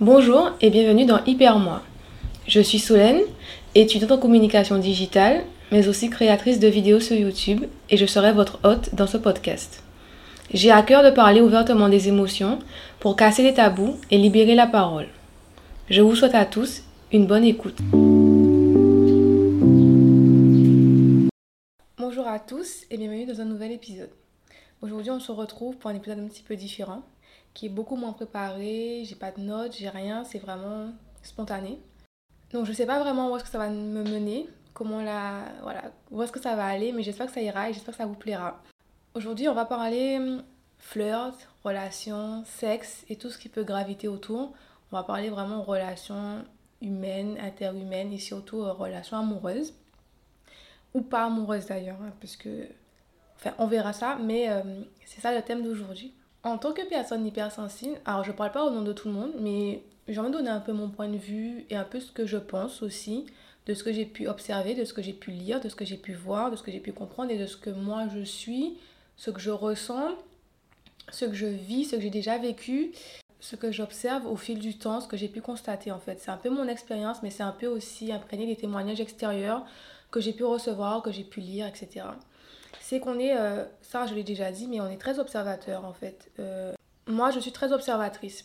Bonjour et bienvenue dans Hyper Moi. Je suis Solène, étudiante en communication digitale, mais aussi créatrice de vidéos sur YouTube et je serai votre hôte dans ce podcast. J'ai à cœur de parler ouvertement des émotions pour casser les tabous et libérer la parole. Je vous souhaite à tous une bonne écoute. Bonjour à tous et bienvenue dans un nouvel épisode. Aujourd'hui, on se retrouve pour un épisode un petit peu différent qui est beaucoup moins préparé, j'ai pas de notes, j'ai rien, c'est vraiment spontané. Donc je sais pas vraiment où est-ce que ça va me mener, comment la voilà, où est-ce que ça va aller, mais j'espère que ça ira et j'espère que ça vous plaira. Aujourd'hui, on va parler hum, flirt, relations, sexe et tout ce qui peut graviter autour. On va parler vraiment relations humaines, interhumaines et surtout euh, relations amoureuses ou pas amoureuses d'ailleurs, hein, parce que enfin on verra ça, mais euh, c'est ça le thème d'aujourd'hui. En tant que personne hypersensible, alors je parle pas au nom de tout le monde, mais j'ai envie de donner un peu mon point de vue et un peu ce que je pense aussi, de ce que j'ai pu observer, de ce que j'ai pu lire, de ce que j'ai pu voir, de ce que j'ai pu comprendre et de ce que moi je suis, ce que je ressens, ce que je vis, ce que j'ai déjà vécu, ce que j'observe au fil du temps, ce que j'ai pu constater en fait. C'est un peu mon expérience, mais c'est un peu aussi imprégné des témoignages extérieurs que j'ai pu recevoir, que j'ai pu lire, etc c'est qu'on est, euh, ça je l'ai déjà dit, mais on est très observateur en fait. Euh, moi je suis très observatrice.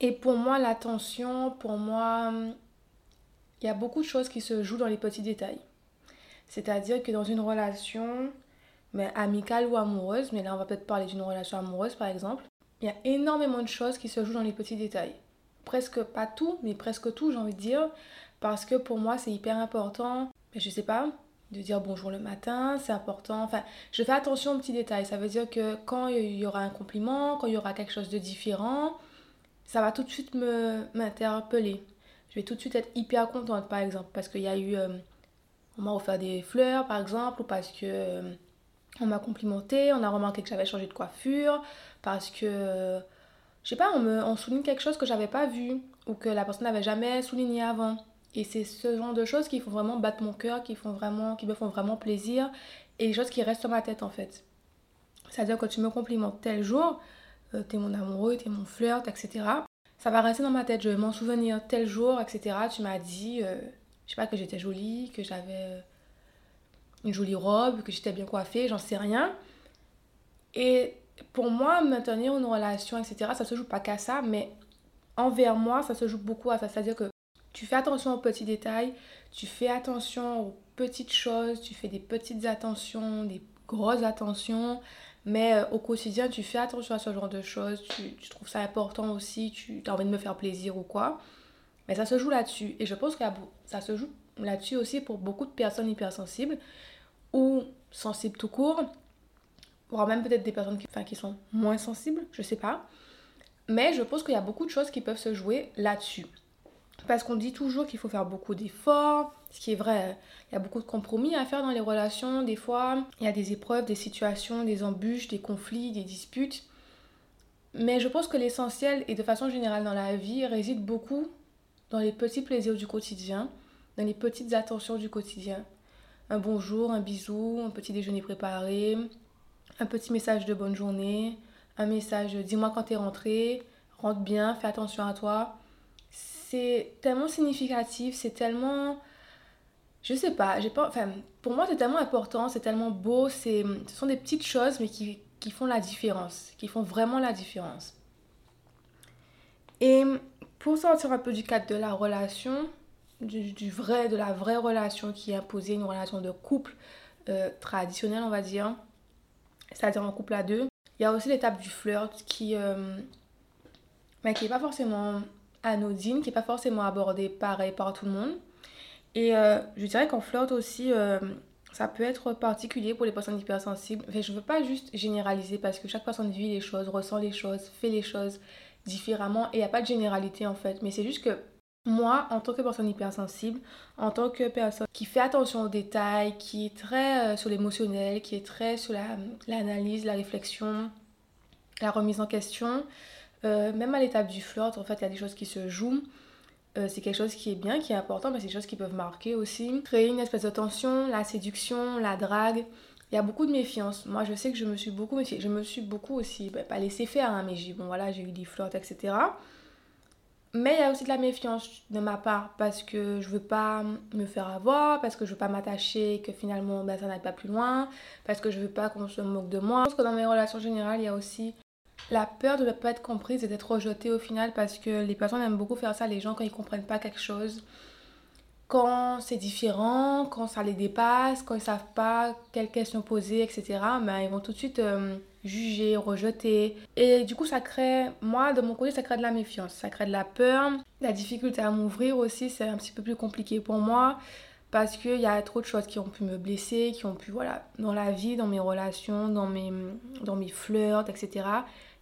Et pour moi l'attention, pour moi, il y a beaucoup de choses qui se jouent dans les petits détails. C'est-à-dire que dans une relation, mais amicale ou amoureuse, mais là on va peut-être parler d'une relation amoureuse par exemple, il y a énormément de choses qui se jouent dans les petits détails. Presque pas tout, mais presque tout j'ai envie de dire, parce que pour moi c'est hyper important. Mais je sais pas, de dire bonjour le matin, c'est important. Enfin, je fais attention aux petits détails. Ça veut dire que quand il y aura un compliment, quand il y aura quelque chose de différent, ça va tout de suite me m'interpeller. Je vais tout de suite être hyper contente, par exemple, parce qu'il y a eu... Euh, on m'a offert des fleurs, par exemple, ou parce que... Euh, on m'a complimenté, on a remarqué que j'avais changé de coiffure, parce que... je sais pas, on, me, on souligne quelque chose que j'avais pas vu, ou que la personne n'avait jamais souligné avant. Et c'est ce genre de choses qui font vraiment battre mon cœur, qui, font vraiment, qui me font vraiment plaisir et les choses qui restent dans ma tête en fait. C'est-à-dire que tu me complimentes tel jour, euh, t'es mon amoureux, t'es mon flirt, etc. Ça va rester dans ma tête, je vais m'en souvenir tel jour, etc. Tu m'as dit, euh, je sais pas, que j'étais jolie, que j'avais une jolie robe, que j'étais bien coiffée, j'en sais rien. Et pour moi, maintenir une relation, etc., ça se joue pas qu'à ça, mais envers moi, ça se joue beaucoup à ça. C'est-à-dire que tu fais attention aux petits détails, tu fais attention aux petites choses, tu fais des petites attentions, des grosses attentions, mais euh, au quotidien, tu fais attention à ce genre de choses, tu, trouves ça important aussi, tu as envie de me faire plaisir ou quoi. Mais ça se joue là-dessus. Et je pense que ça se joue là-dessus aussi pour beaucoup de personnes hypersensibles ou sensibles tout court, voire même peut-être des personnes qui, sont moins sensibles, je sais pas. Mais je pense qu'il y a beaucoup de choses qui peuvent se jouer là-dessus. Parce qu'on dit toujours qu'il faut faire beaucoup d'efforts, ce qui est vrai. Il y a beaucoup de compromis à faire dans les relations. Des fois, il y a des épreuves, des situations, des embûches, des conflits, des disputes. Mais je pense que l'essentiel, et de façon générale dans la vie, réside beaucoup dans les petits plaisirs du quotidien, dans les petites attentions du quotidien. Un bonjour, un bisou, un petit déjeuner préparé, un petit message de bonne journée, un message dis-moi quand t'es rentré, rentre bien, fais attention à toi c'est tellement significatif, c'est tellement je sais pas, j'ai pas enfin pour moi c'est tellement important, c'est tellement beau, c'est ce sont des petites choses mais qui, qui font la différence, qui font vraiment la différence. Et pour sortir un peu du cadre de la relation, du, vrai, de la vraie relation qui est imposée, une relation de couple euh, traditionnelle, on va dire, c'est-à-dire un couple à deux, il y a aussi l'étape du flirt qui, euh, mais qui n'est pas forcément anodine, qui n'est pas forcément abordée pareil par tout le monde. Et euh, je dirais qu'en flirt aussi, euh, ça peut être particulier pour les personnes hypersensibles. Enfin, je ne veux pas juste généraliser parce que chaque personne vit les choses, ressent les choses, fait les choses différemment et il n'y a pas de généralité en fait. Mais c'est juste que moi, en tant que personne hypersensible, en tant que personne qui fait attention aux détails, qui est très euh, sur l'émotionnel, qui est très sur l'analyse, la réflexion, la remise en question, euh, même à l'étape du flirt, en fait, il y a des choses qui se jouent. Euh, c'est quelque chose qui est bien, qui est important, mais c'est des choses qui peuvent marquer aussi. Créer une espèce de tension, la séduction, la drague. Il y a beaucoup de méfiance. Moi, je sais que je me suis beaucoup méfiée. Je me suis beaucoup aussi, bah, pas laissé faire, hein, mais j'ai bon, voilà, eu des flirts, etc. Mais il y a aussi de la méfiance de ma part parce que je veux pas me faire avoir, parce que je veux pas m'attacher, que finalement ben, ça n'aille pas plus loin, parce que je veux pas qu'on se moque de moi. Je pense que dans mes relations générales, il y a aussi la peur de ne pas être comprise et d'être rejetée au final parce que les personnes aiment beaucoup faire ça, les gens, quand ils comprennent pas quelque chose quand c'est différent, quand ça les dépasse, quand ils savent pas quelles questions poser, etc., ben, ils vont tout de suite euh, juger, rejeter. Et du coup, ça crée, moi, de mon côté, ça crée de la méfiance, ça crée de la peur, la difficulté à m'ouvrir aussi, c'est un petit peu plus compliqué pour moi parce qu'il y a trop de choses qui ont pu me blesser, qui ont pu, voilà, dans la vie, dans mes relations, dans mes, dans mes flirts, etc.,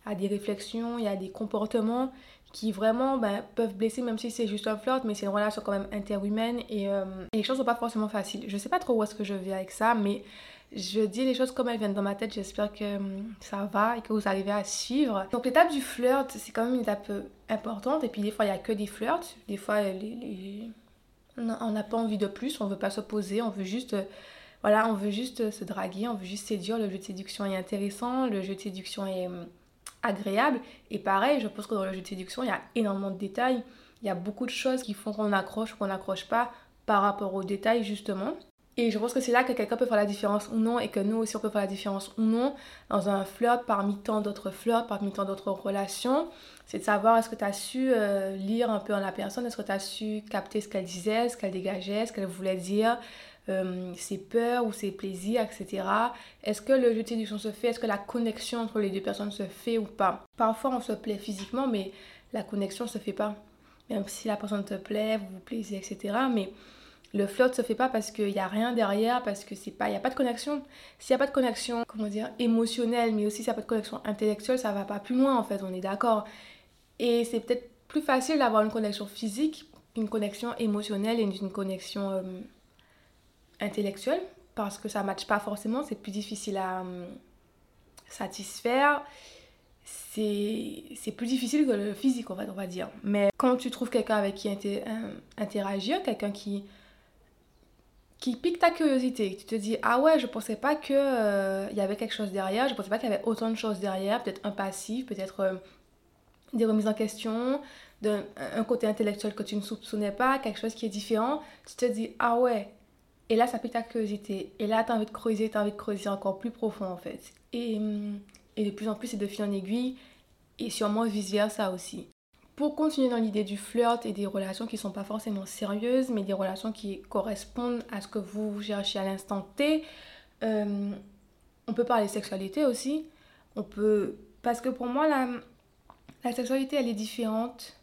a des réflexions, y a des comportements qui vraiment ben, peuvent blesser même si c'est juste un flirt mais c'est une relation quand même interhumaine et, euh, et les choses sont pas forcément faciles. Je sais pas trop où est-ce que je vais avec ça mais je dis les choses comme elles viennent dans ma tête. J'espère que hum, ça va et que vous arrivez à suivre. Donc l'étape du flirt c'est quand même une étape euh, importante et puis des fois il y a que des flirts. Des fois les, on n'a pas envie de plus. On veut pas s'opposer. On veut juste euh, voilà on veut juste se draguer. On veut juste séduire. Le jeu de séduction est intéressant. Le jeu de séduction est agréable. Et pareil, je pense que dans le jeu de séduction, il y a énormément de détails. Il y a beaucoup de choses qui font qu'on accroche ou qu'on n'accroche pas par rapport aux détails, justement. Et je pense que c'est là que quelqu'un peut faire la différence ou non, et que nous aussi on peut faire la différence ou non dans un flirt parmi tant d'autres flirts, parmi tant d'autres relations. C'est de savoir est-ce que tu as su euh, lire un peu en la personne, est-ce que tu as su capter ce qu'elle disait, ce qu'elle dégageait, ce qu'elle voulait dire, euh, ses peurs ou ses plaisirs, etc. Est-ce que le jeu de séduction se fait? Est-ce que la connexion entre les deux personnes se fait ou pas? Parfois on se plaît physiquement, mais la connexion se fait pas. Même si la personne te plaît, vous vous plaisez, etc. Mais le flirt se fait pas parce qu'il n'y a rien derrière, parce que n'y a pas de connexion. S'il n'y a pas de connexion, comment dire, émotionnelle, mais aussi s'il n'y a pas de connexion intellectuelle, ça va pas plus loin en fait, on est d'accord. Et c'est peut-être plus facile d'avoir une connexion physique qu'une connexion émotionnelle et une connexion euh, intellectuel parce que ça ne matche pas forcément, c'est plus difficile à hum, satisfaire. C'est plus difficile que le physique, on va, on va dire. Mais quand tu trouves quelqu'un avec qui interagir, quelqu'un qui, qui pique ta curiosité, tu te dis Ah ouais, je pensais pas qu'il euh, y avait quelque chose derrière, je pensais pas qu'il y avait autant de choses derrière, peut-être un passif, peut-être euh, des remises en question, d'un un côté intellectuel que tu ne soupçonnais pas, quelque chose qui est différent. Tu te dis Ah ouais, et là, ça pique ta curiosité. Et là, tu as envie de creuser, tu as envie de creuser encore plus profond en fait. Et, hum, et de plus en plus, c'est de fil en aiguille. Et sûrement vice-versa aussi. Pour continuer dans l'idée du flirt et des relations qui ne sont pas forcément sérieuses, mais des relations qui correspondent à ce que vous cherchez à l'instant T, hum, on peut parler sexualité aussi. On peut... Parce que pour moi, la, la sexualité, elle est différente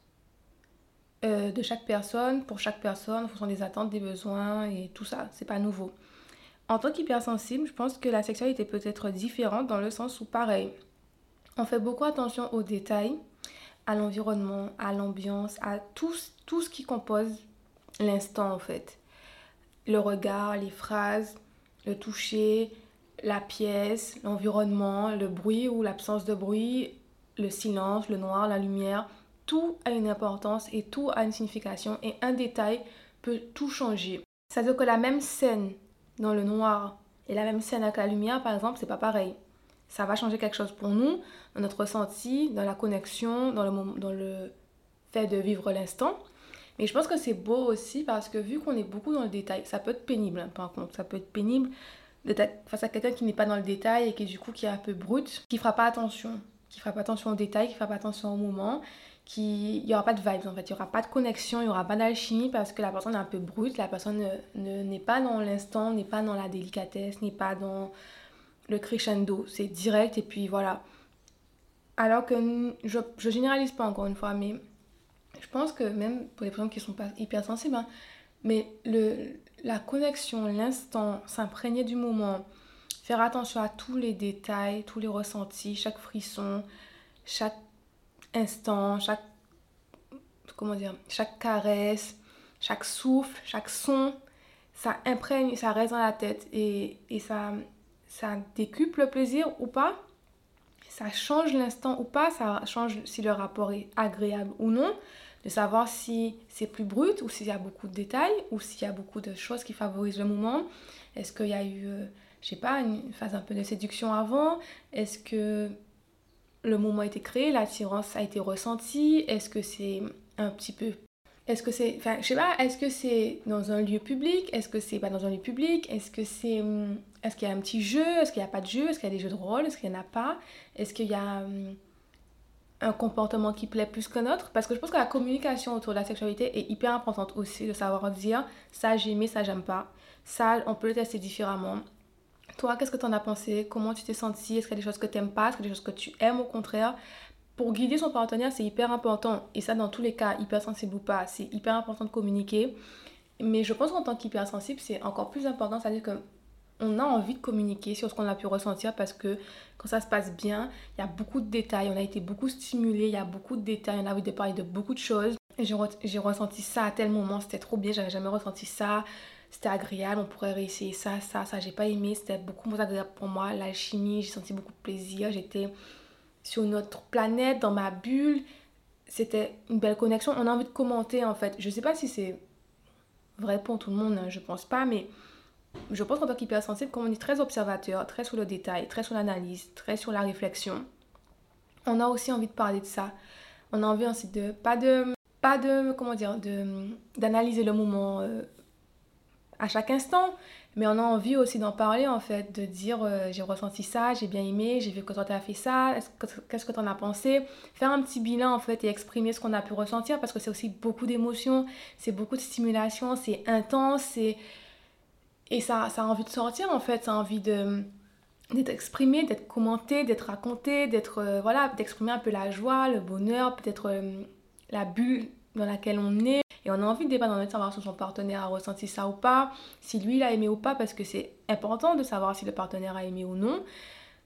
euh, de chaque personne, pour chaque personne, en fonction des attentes, des besoins et tout ça. C'est pas nouveau. En tant qu'hypersensible, je pense que la sexualité peut être différente dans le sens où, pareil, on fait beaucoup attention aux détails, à l'environnement, à l'ambiance, à tout, tout ce qui compose l'instant en fait. Le regard, les phrases, le toucher, la pièce, l'environnement, le bruit ou l'absence de bruit, le silence, le noir, la lumière tout a une importance et tout a une signification et un détail peut tout changer. C'est-à-dire que la même scène dans le noir et la même scène avec la lumière, par exemple, c'est pas pareil. Ça va changer quelque chose pour nous, dans notre ressenti, dans la connexion, dans le, fait de vivre l'instant. Mais je pense que c'est beau aussi parce que vu qu'on est beaucoup dans le détail, ça peut être pénible hein, par contre, ça peut être pénible face à quelqu'un qui n'est pas dans le détail et qui du coup qui est un peu brut, qui fera pas attention, qui fera pas attention aux détails, qui fera pas attention au moment il n'y aura pas de vibes en fait, il n'y aura pas de connexion, il n'y aura pas d'alchimie parce que la personne est un peu brute, la personne n'est ne, pas dans l'instant, n'est pas dans la délicatesse, n'est pas dans le crescendo, c'est direct et puis voilà. Alors que je, je généralise pas encore une fois, mais je pense que même pour les personnes qui sont pas hypersensibles, hein, mais le, la connexion, l'instant, s'imprégner du moment, faire attention à tous les détails, tous les ressentis, chaque frisson, chaque instant, chaque, comment dire, chaque caresse, chaque souffle, chaque son, ça imprègne, ça reste dans la tête et, et ça, ça décuple le plaisir ou pas? Ça change l'instant ou pas, ça change si le rapport est agréable ou non, de savoir si c'est plus brut ou s'il y a beaucoup de détails ou s'il y a beaucoup de choses qui favorisent le moment. Est-ce qu'il y a eu, euh, je sais pas, une phase un peu de séduction avant? Est-ce que le moment a été créé, l'attirance a été ressentie, est-ce que c'est un petit peu est-ce que c'est, enfin, je sais pas, est-ce que c'est dans un lieu public Est-ce que c'est pas dans un lieu public Est-ce que c'est, hum, est-ce qu'il y a un petit jeu Est-ce qu'il n'y a pas de jeu Est-ce qu'il y a des jeux de rôle Est-ce qu'il n'y en a pas Est-ce qu'il y a hum, un comportement qui plaît plus qu'un autre? Parce que je pense que la communication autour de la sexualité est hyper importante aussi, de savoir dire ça j'ai aimé, ça j'aime pas. Ça, on peut le tester différemment. Toi, qu'est-ce que tu en as pensé? Comment tu t'es senti Est-ce qu'il y a des choses que tu n'aimes pas? Est-ce qu'il y a des choses que tu aimes au contraire? Pour guider son partenaire, c'est hyper important. Et ça, dans tous les cas, hypersensible ou pas, c'est hyper important de communiquer. Mais je pense qu'en tant qu'hypersensible, c'est encore plus important. C'est-à-dire qu'on a envie de communiquer sur ce qu'on a pu ressentir parce que quand ça se passe bien, il y a beaucoup de détails. On a été beaucoup stimulé, il y a beaucoup de détails. On a envie de parler de beaucoup de choses. J'ai ressenti ça à tel moment, c'était trop bien, j'avais jamais ressenti ça. C'était agréable, on pourrait réessayer ça, ça, ça, j'ai pas aimé, c'était beaucoup moins agréable pour moi. L'alchimie, j'ai senti beaucoup de plaisir, j'étais sur notre planète, dans ma bulle. C'était une belle connexion. On a envie de commenter en fait. Je sais pas si c'est vrai pour tout le monde, hein, je pense pas, mais je pense qu'en tant qu'hypersensible, comme on est très observateur, très sur le détail, très sur l'analyse, très sur la réflexion, on a aussi envie de parler de ça. On a envie aussi de pas de pas de comment dire d'analyser le moment euh, à chaque instant, mais on a envie aussi d'en parler en fait, de dire euh, j'ai ressenti ça, j'ai bien aimé, j'ai vu que toi tu as fait ça, qu'est-ce que tu en as pensé? Faire un petit bilan en fait et exprimer ce qu'on a pu ressentir parce que c'est aussi beaucoup d'émotions, c'est beaucoup de stimulation, c'est intense, et ça, ça a envie de sortir en fait, ça a envie de d'être exprimé, d'être commenté, d'être raconté, d'être euh, voilà, d'exprimer un peu la joie, le bonheur, peut-être euh, la bulle dans laquelle on est. Et on a envie de débattre, de savoir si son partenaire a ressenti ça ou pas, si lui il a aimé ou pas, parce que c'est important de savoir si le partenaire a aimé ou non,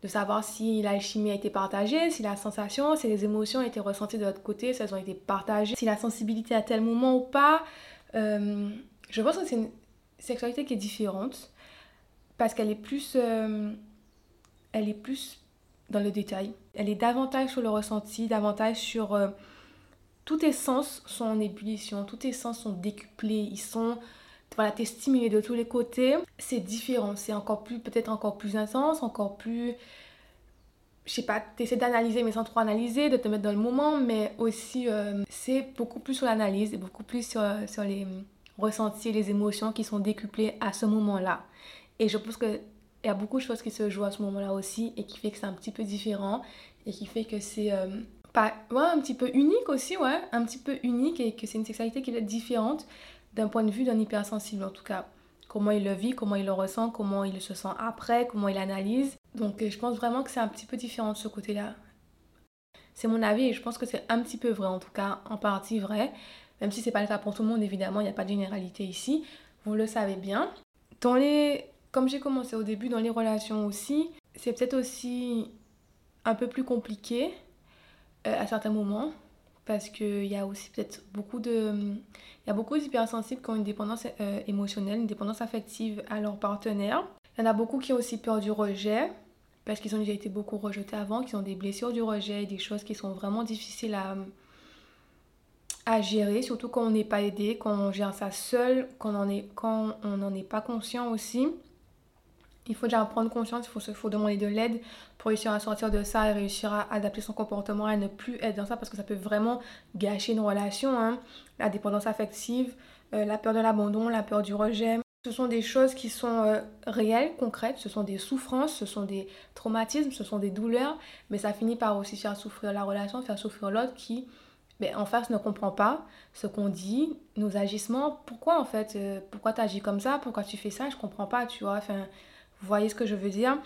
de savoir si l'alchimie a été partagée, si la sensation, si les émotions ont été ressenties de l'autre côté, si elles ont été partagées, si la sensibilité à tel moment ou pas. Euh, je pense que c'est une sexualité qui est différente parce qu'elle est plus, euh, elle est plus dans le détail. Elle est davantage sur le ressenti, davantage sur euh, tous tes sens sont en ébullition, tous tes sens sont décuplés, ils sont voilà, t'es stimulé de tous les côtés. C'est différent, c'est encore plus, peut-être encore plus intense, encore plus, je sais pas, t'essaies d'analyser mais sans trop analyser, de te mettre dans le moment, mais aussi euh, c'est beaucoup plus sur l'analyse et beaucoup plus sur, sur les ressentis, les émotions qui sont décuplées à ce moment-là. Et je pense qu'il y a beaucoup de choses qui se jouent à ce moment-là aussi et qui fait que c'est un petit peu différent et qui fait que c'est euh, pas, ouais, un petit peu unique aussi, ouais, un petit peu unique et que c'est une sexualité qui est différente d'un point de vue d'un hypersensible en tout cas. Comment il le vit, comment il le ressent, comment il se sent après, comment il analyse. Donc euh, je pense vraiment que c'est un petit peu différent de ce côté-là. C'est mon avis et je pense que c'est un petit peu vrai, en tout cas en partie vrai. Même si c'est pas le cas pour tout le monde, évidemment, il n'y a pas de généralité ici. Vous le savez bien. Dans les, comme j'ai commencé au début, dans les relations aussi, c'est peut-être aussi un peu plus compliqué à certains moments parce qu'il y a aussi peut-être beaucoup de... Il y a beaucoup d'hypersensibles qui ont une dépendance euh, émotionnelle, une dépendance affective à leur partenaire. Il y en a beaucoup qui ont aussi peur du rejet parce qu'ils ont déjà été beaucoup rejetés avant, qui ont des blessures du rejet, des choses qui sont vraiment difficiles à, à gérer, surtout quand on n'est pas aidé, quand on gère ça seul, quand on n'en est pas conscient aussi. Il faut déjà prendre conscience, il faut, faut demander de l'aide pour réussir à sortir de ça et réussir à adapter son comportement et ne plus être dans ça parce que ça peut vraiment gâcher une relation. Hein. La dépendance affective, euh, la peur de l'abandon, la peur du rejet. Ce sont des choses qui sont euh, réelles, concrètes, ce sont des souffrances, ce sont des traumatismes, ce sont des douleurs, mais ça finit par aussi faire souffrir la relation, faire souffrir l'autre qui mais en face ne comprend pas ce qu'on dit, nos agissements. Pourquoi en fait euh, Pourquoi tu agis comme ça? Pourquoi tu fais ça? Je comprends pas, tu vois. Enfin, vous voyez ce que je veux dire?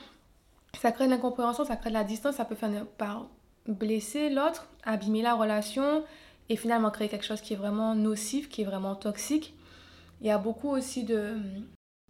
Ça crée de l'incompréhension, ça crée de la distance, ça peut finir par blesser l'autre, abîmer la relation et finalement créer quelque chose qui est vraiment nocif, qui est vraiment toxique. Il y a beaucoup aussi de,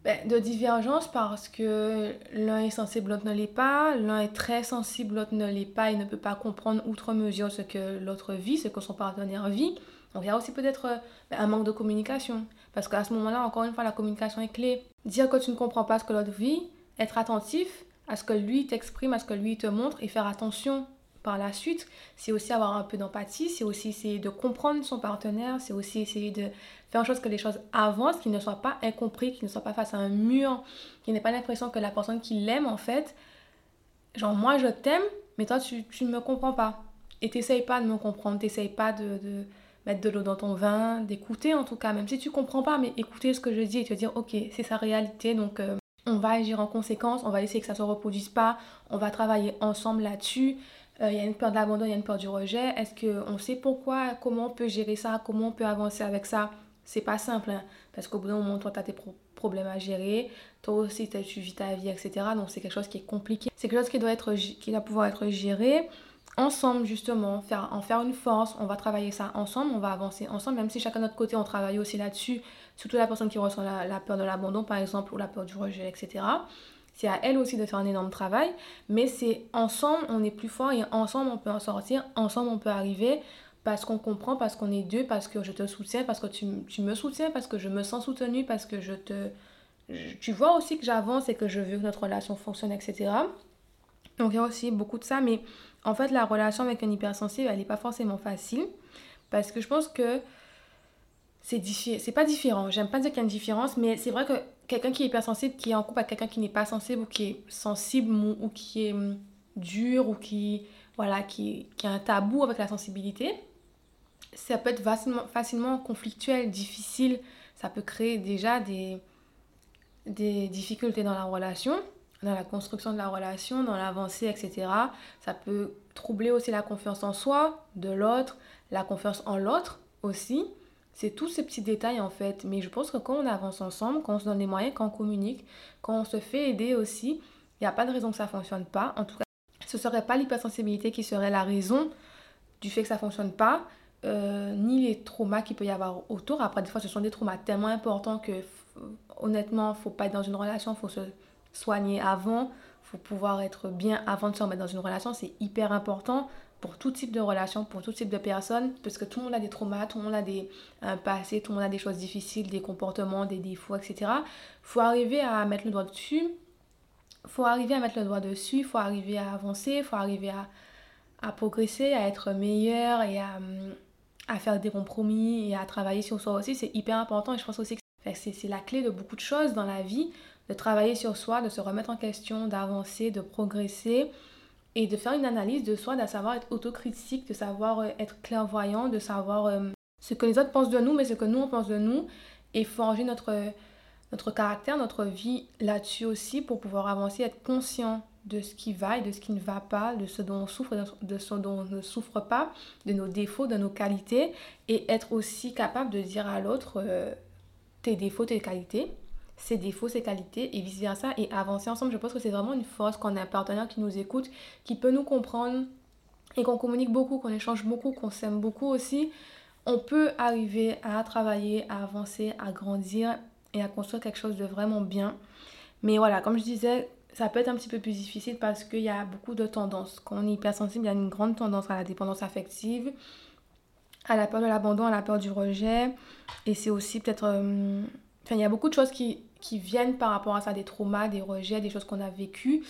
ben, de divergence parce que l'un est sensible, l'autre ne l'est pas. L'un est très sensible, l'autre ne l'est pas et ne peut pas comprendre outre mesure ce que l'autre vit, ce que son partenaire vit. Donc il y a aussi peut-être ben, un manque de communication. Parce qu'à ce moment-là, encore une fois, la communication est clé. Dire que tu ne comprends pas ce que l'autre vit, être attentif à ce que lui t'exprime, à ce que lui te montre et faire attention par la suite, c'est aussi avoir un peu d'empathie, c'est aussi essayer de comprendre son partenaire, c'est aussi essayer de faire en sorte que les choses avancent, qu'il ne soit pas incompris, qu'il ne soit pas face à un mur, qu'il n'ait pas l'impression que la personne qui l'aime en fait, genre moi je t'aime, mais toi tu, tu ne me comprends pas. Et t'essayes pas de me comprendre, t'essayes pas de, de mettre de l'eau dans ton vin, d'écouter en tout cas, même si tu comprends pas, mais écouter ce que je dis et te dire, ok, c'est sa réalité, donc euh, on va agir en conséquence, on va essayer que ça se reproduise pas, on va travailler ensemble là-dessus. Euh, il y a une peur de l'abandon, il y a une peur du rejet. Est-ce qu'on sait pourquoi, comment on peut gérer ça, comment on peut avancer avec ça? C'est pas simple, hein, parce qu'au bout d'un moment, toi, tu as tes problèmes à gérer, toi aussi, tu vis ta vie, etc. Donc c'est quelque chose qui est compliqué. C'est quelque chose qui doit, qui doit pouvoir être géré ensemble justement, faire, en faire une force, on va travailler ça ensemble, on va avancer ensemble, même si chacun de notre côté on travaille aussi là-dessus, surtout la personne qui ressent la, peur de l'abandon par exemple, ou la peur du rejet, etc. C'est à elle aussi de faire un énorme travail, mais c'est ensemble on est plus fort et ensemble on peut en sortir, ensemble on peut arriver parce qu'on comprend, parce qu'on est deux, parce que je te soutiens, parce que tu, tu, me soutiens, parce que je me sens soutenue, parce que je te... tu vois aussi que j'avance et que je veux que notre relation fonctionne, etc. Donc il y a aussi beaucoup de ça, mais en fait, la relation avec un hypersensible, elle n'est pas forcément facile. Parce que je pense que c'est pas différent. J'aime pas dire qu'il y a une différence, mais c'est vrai que quelqu'un qui est hypersensible, qui est en couple avec quelqu'un qui n'est pas sensible, ou qui est sensible, ou qui est hum, dur, ou qui, voilà, qui, a un tabou avec la sensibilité, ça peut être facilement, facilement conflictuel, difficile. Ça peut créer déjà des, des difficultés dans la relation dans la construction de la relation, dans l'avancée, etc. Ça peut troubler aussi la confiance en soi, de l'autre, la confiance en l'autre aussi. C'est tous ces petits détails en fait. Mais je pense que quand on avance ensemble, quand on se donne les moyens, quand on communique, quand on se fait aider aussi, il n'y a pas de raison que ça ne fonctionne pas. En tout cas, ce ne serait pas l'hypersensibilité qui serait la raison du fait que ça ne fonctionne pas, euh, ni les traumas qu'il peut y avoir autour. Après, des fois, ce sont des traumas tellement importants que honnêtement, il ne faut pas être dans une relation, il faut se soigner avant, faut pouvoir être bien avant de se remettre dans une relation, c'est hyper important pour tout type de relation, pour tout type de personnes, parce que tout le monde a des traumas, tout le monde a des un passé, tout le monde a des choses difficiles, des comportements, des défauts, etc. faut arriver à mettre le doigt dessus, faut arriver à mettre le doigt dessus, faut arriver à avancer, faut arriver à, à progresser, à être meilleur et à, à faire des compromis et à travailler sur soi aussi, c'est hyper important et je pense aussi que c'est la clé de beaucoup de choses dans la vie de travailler sur soi, de se remettre en question, d'avancer, de progresser et de faire une analyse de soi, de savoir être autocritique, de savoir euh, être clairvoyant, de savoir euh, ce que les autres pensent de nous, mais ce que nous on pense de nous et forger notre, notre caractère, notre vie là-dessus aussi pour pouvoir avancer, être conscient de ce qui va et de ce qui ne va pas, de ce dont on souffre, de ce dont on ne souffre pas, de nos défauts, de nos qualités, et être aussi capable de dire à l'autre euh, tes défauts, tes qualités, ses défauts, ses qualités et vice-versa et avancer ensemble. Je pense que c'est vraiment une force qu'on a un partenaire qui nous écoute, qui peut nous comprendre et qu'on communique beaucoup, qu'on échange beaucoup, qu'on s'aime beaucoup aussi. On peut arriver à travailler, à avancer, à grandir et à construire quelque chose de vraiment bien. Mais voilà, comme je disais, ça peut être un petit peu plus difficile parce qu'il y a beaucoup de tendances. Quand on est hypersensible, il y a une grande tendance à la dépendance affective, à la peur de l'abandon, à la peur du rejet. Et c'est aussi peut-être... Euh, enfin, il y a beaucoup de choses qui, qui viennent par rapport à ça, des traumas, des rejets, des choses qu'on a vécues,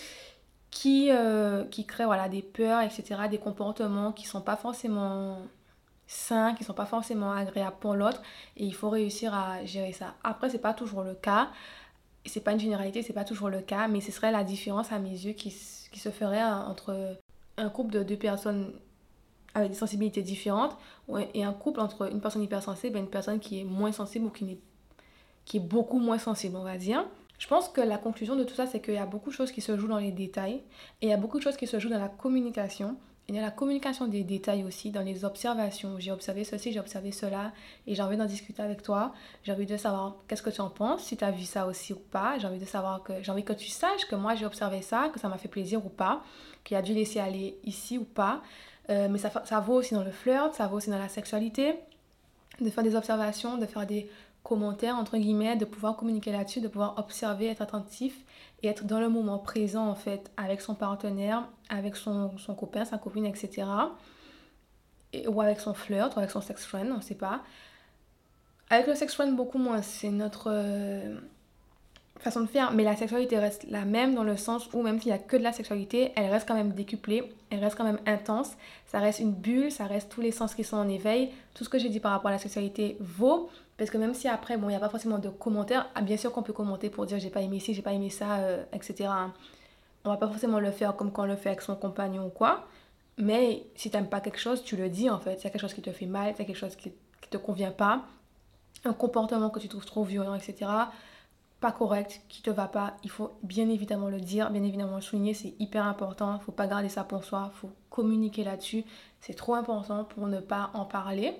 qui, euh, qui créent voilà, des peurs, etc., des comportements qui sont pas forcément sains, qui sont pas forcément agréables pour l'autre, et il faut réussir à gérer ça. Après, c'est pas toujours le cas, c'est pas une généralité, c'est pas toujours le cas, mais ce serait la différence à mes yeux qui, qui se ferait entre un couple de deux personnes avec des sensibilités différentes et un couple entre une personne hypersensible et une personne qui est moins sensible ou qui n'est qui est beaucoup moins sensible, on va dire. Je pense que la conclusion de tout ça, c'est qu'il y a beaucoup de choses qui se jouent dans les détails et il y a beaucoup de choses qui se jouent dans la communication. Y a la communication des détails aussi, dans les observations. J'ai observé ceci, j'ai observé cela et j'ai envie d'en discuter avec toi. J'ai envie de savoir qu'est-ce que tu en penses, si tu as vu ça aussi ou pas. J'ai envie de savoir que j'ai envie que tu saches que moi j'ai observé ça, que ça m'a fait plaisir ou pas, qu'il a dû laisser aller ici ou pas. Euh, mais ça, ça vaut aussi dans le flirt, ça vaut aussi dans la sexualité. De faire des observations, de faire des commentaires, entre guillemets, de pouvoir communiquer là-dessus, de pouvoir observer, être attentif et être dans le moment présent, en fait, avec son partenaire, avec son, son copain, sa copine, etc. Et, ou avec son flirt, ou avec son sex friend, on ne sait pas. Avec le sex friend, beaucoup moins. C'est notre euh, façon de faire. Mais la sexualité reste la même dans le sens où même s'il n'y a que de la sexualité, elle reste quand même décuplée, elle reste quand même intense. Ça reste une bulle, ça reste tous les sens qui sont en éveil. Tout ce que j'ai dit par rapport à la sexualité vaut. Parce que même si après, bon, il n'y a pas forcément de commentaires, ah, bien sûr qu'on peut commenter pour dire j'ai pas aimé ci, j'ai pas aimé ça, euh, etc. On va pas forcément le faire comme quand on le fait avec son compagnon ou quoi. Mais si t'aimes pas quelque chose, tu le dis en fait. S'il y a quelque chose qui te fait mal, s'il y a quelque chose qui qui te convient pas, un comportement que tu trouves trop violent, etc., pas correct, qui te va pas, il faut bien évidemment le dire, bien évidemment le souligner, c'est hyper important. Faut pas garder ça pour soi, faut communiquer là-dessus. C'est trop important pour ne pas en parler.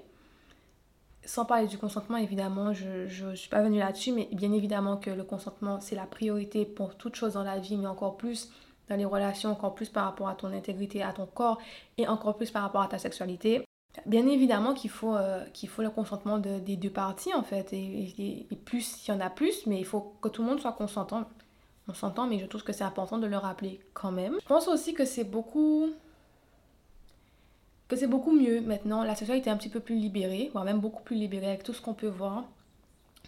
Sans parler du consentement, évidemment, je ne suis pas venue là-dessus, mais bien évidemment que le consentement, c'est la priorité pour toute chose dans la vie, mais encore plus dans les relations, encore plus par rapport à ton intégrité, à ton corps, et encore plus par rapport à ta sexualité. Bien évidemment qu'il faut, euh, qu'il faut le consentement des deux parties en fait, et, plus il y en a plus, mais il faut que tout le monde soit consentant. On s'entend, mais je trouve que c'est important de le rappeler quand même. Je pense aussi que c'est beaucoup que c'est beaucoup mieux maintenant. La sexualité est un petit peu plus libérée, voire même beaucoup plus libérée avec tout ce qu'on peut voir,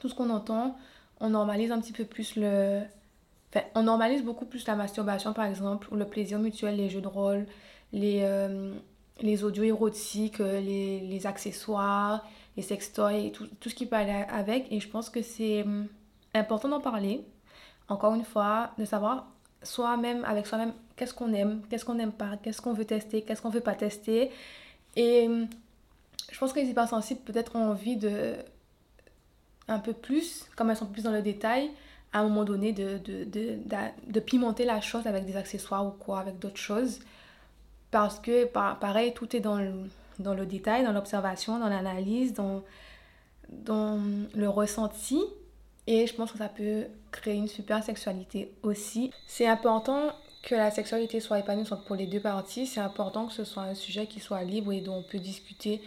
tout ce qu'on entend. On normalise un petit peu plus le... Enfin, on normalise beaucoup plus la masturbation par exemple, ou le plaisir mutuel, les jeux de rôle, les, euh, les audios érotiques, euh, les, les, accessoires, les sextoys, tout, tout ce qui peut aller avec. Et je pense que c'est hum, important d'en parler. Encore une fois, de savoir soi-même, avec soi-même, qu'est-ce qu'on aime, qu'est-ce qu'on n'aime pas, qu'est-ce qu'on veut tester, qu'est-ce qu'on veut pas tester. Et hum, je pense que les hypersensibles peut-être ont envie de un peu plus, comme elles sont plus dans le détail, à un moment donné de, de, de, de pimenter la chose avec des accessoires ou quoi, avec d'autres choses. Parce que, pareil, tout est dans le, dans le détail, dans l'observation, dans l'analyse, dans, dans le ressenti. Et je pense que ça peut créer une super sexualité aussi. C'est important que la sexualité soit épanouissante pour les deux parties. C'est important que ce soit un sujet qui soit libre et dont on peut discuter,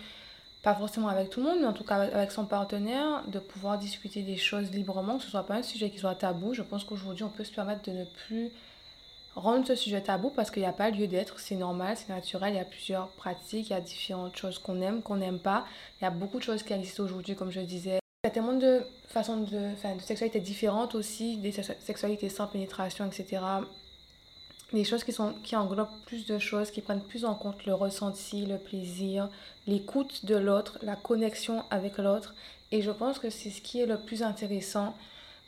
pas forcément avec tout le monde, mais en tout cas avec son partenaire, de pouvoir discuter des choses librement, que ce soit pas un sujet qui soit tabou. Je pense qu'aujourd'hui, on peut se permettre de ne plus rendre ce sujet tabou parce qu'il n'y a pas lieu d'être, c'est normal, c'est naturel, il y a plusieurs pratiques, il y a différentes choses qu'on aime, qu'on n'aime pas. Il y a beaucoup de choses qui existent aujourd'hui, comme je disais. Il y a tellement de façons de, enfin, de sexualité différentes aussi, des sexualités sans pénétration, etc. Des choses qui, sont, qui englobent plus de choses, qui prennent plus en compte le ressenti, le plaisir, l'écoute de l'autre, la connexion avec l'autre. Et je pense que c'est ce qui est le plus intéressant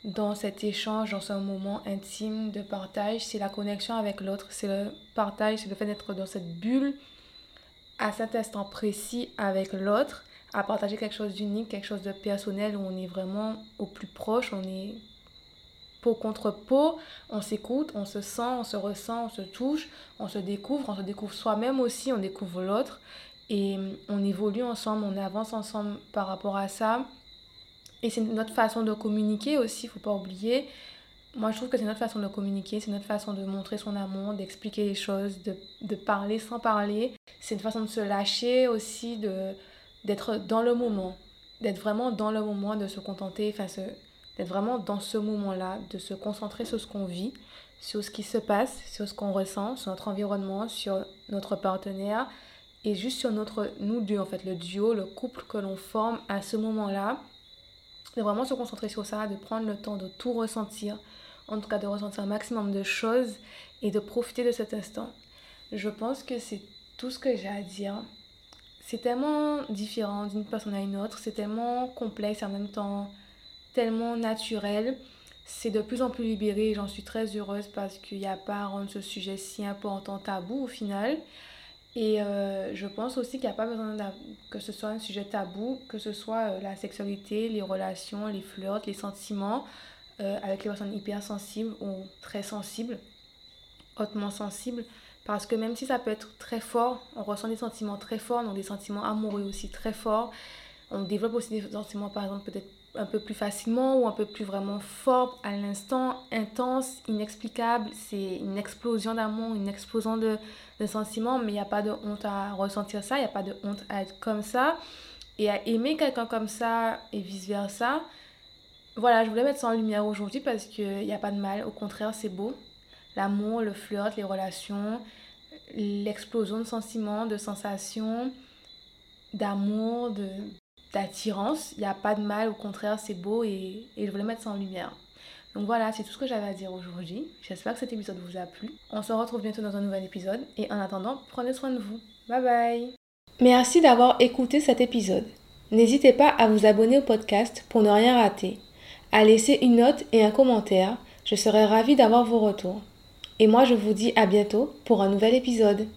dans cet échange, dans ce moment intime de partage, c'est la connexion avec l'autre, c'est le partage, c'est le fait d'être dans cette bulle à cet instant précis avec l'autre, à partager quelque chose d'unique, quelque chose de personnel où on est vraiment au plus proche, on est peau contre peau, on s'écoute, on se sent, on se ressent, on se touche, on se découvre, on se découvre soi-même aussi, on découvre l'autre et on évolue ensemble, on avance ensemble par rapport à ça. Et c'est notre façon de communiquer aussi, il faut pas oublier. Moi, je trouve que c'est notre façon de communiquer, c'est notre façon de montrer son amour, d'expliquer les choses, de, de, parler sans parler. C'est une façon de se lâcher aussi, d'être dans le moment, d'être vraiment dans le moment, de se contenter, enfin, d'être vraiment dans ce moment-là, de se concentrer sur ce qu'on vit, sur ce qui se passe, sur ce qu'on ressent, sur notre environnement, sur notre partenaire et juste sur notre, nous deux, en fait, le duo, le couple que l'on forme à ce moment-là de vraiment se concentrer sur ça, de prendre le temps de tout ressentir, en tout cas de ressentir un maximum de choses et de profiter de cet instant. Je pense que c'est tout ce que j'ai à dire. C'est tellement différent d'une personne à une autre, c'est tellement complexe en même temps tellement naturel. C'est de plus en plus libéré et j'en suis très heureuse parce qu'il n'y a pas à rendre ce sujet si important tabou au final. Et euh, je pense aussi qu'il n'y a pas besoin que ce soit un sujet tabou, que ce soit euh, la sexualité, les relations, les flirts, les sentiments, euh, avec les personnes hypersensibles ou très sensibles, hautement sensibles. Parce que même si ça peut être très fort, on ressent des sentiments très forts, donc des sentiments amoureux aussi très forts. On développe aussi des sentiments, par exemple, peut-être un peu plus facilement ou un peu plus vraiment fort à l'instant, intense, inexplicable. C'est une explosion d'amour, une explosion de, de sentiments, mais il n'y a pas de honte à ressentir ça, il n'y a pas de honte à être comme ça et à aimer quelqu'un comme ça et vice-versa. Voilà, je voulais mettre ça en lumière aujourd'hui parce qu'il n'y a pas de mal, au contraire, c'est beau. L'amour, le flirt, les relations, l'explosion de sentiments, de sensations, d'amour, de d'attirance. Il n'y a pas de mal, au contraire, c'est beau et, et je voulais mettre ça en lumière. Donc voilà, c'est tout ce que j'avais à dire aujourd'hui. J'espère que cet épisode vous a plu. On se retrouve bientôt dans un nouvel épisode et en attendant, prenez soin de vous. Bye bye Merci d'avoir écouté cet épisode. N'hésitez pas à vous abonner au podcast pour ne rien rater, à laisser une note et un commentaire. Je serai ravie d'avoir vos retours. Et moi, je vous dis à bientôt pour un nouvel épisode.